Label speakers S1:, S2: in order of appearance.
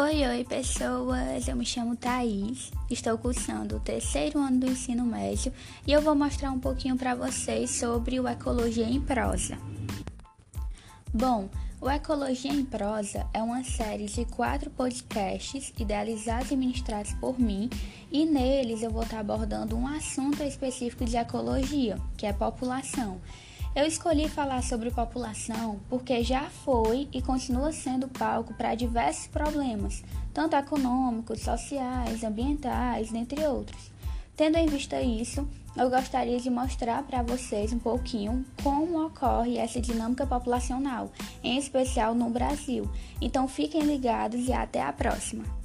S1: Oi, oi, pessoas! Eu me chamo Thaís, estou cursando o terceiro ano do ensino médio e eu vou mostrar um pouquinho para vocês sobre o Ecologia em Prosa. Bom, o Ecologia em Prosa é uma série de quatro podcasts idealizados e ministrados por mim, e neles eu vou estar abordando um assunto específico de ecologia, que é população. Eu escolhi falar sobre população porque já foi e continua sendo palco para diversos problemas, tanto econômicos, sociais, ambientais, dentre outros. Tendo em vista isso, eu gostaria de mostrar para vocês um pouquinho como ocorre essa dinâmica populacional, em especial no Brasil. Então fiquem ligados e até a próxima!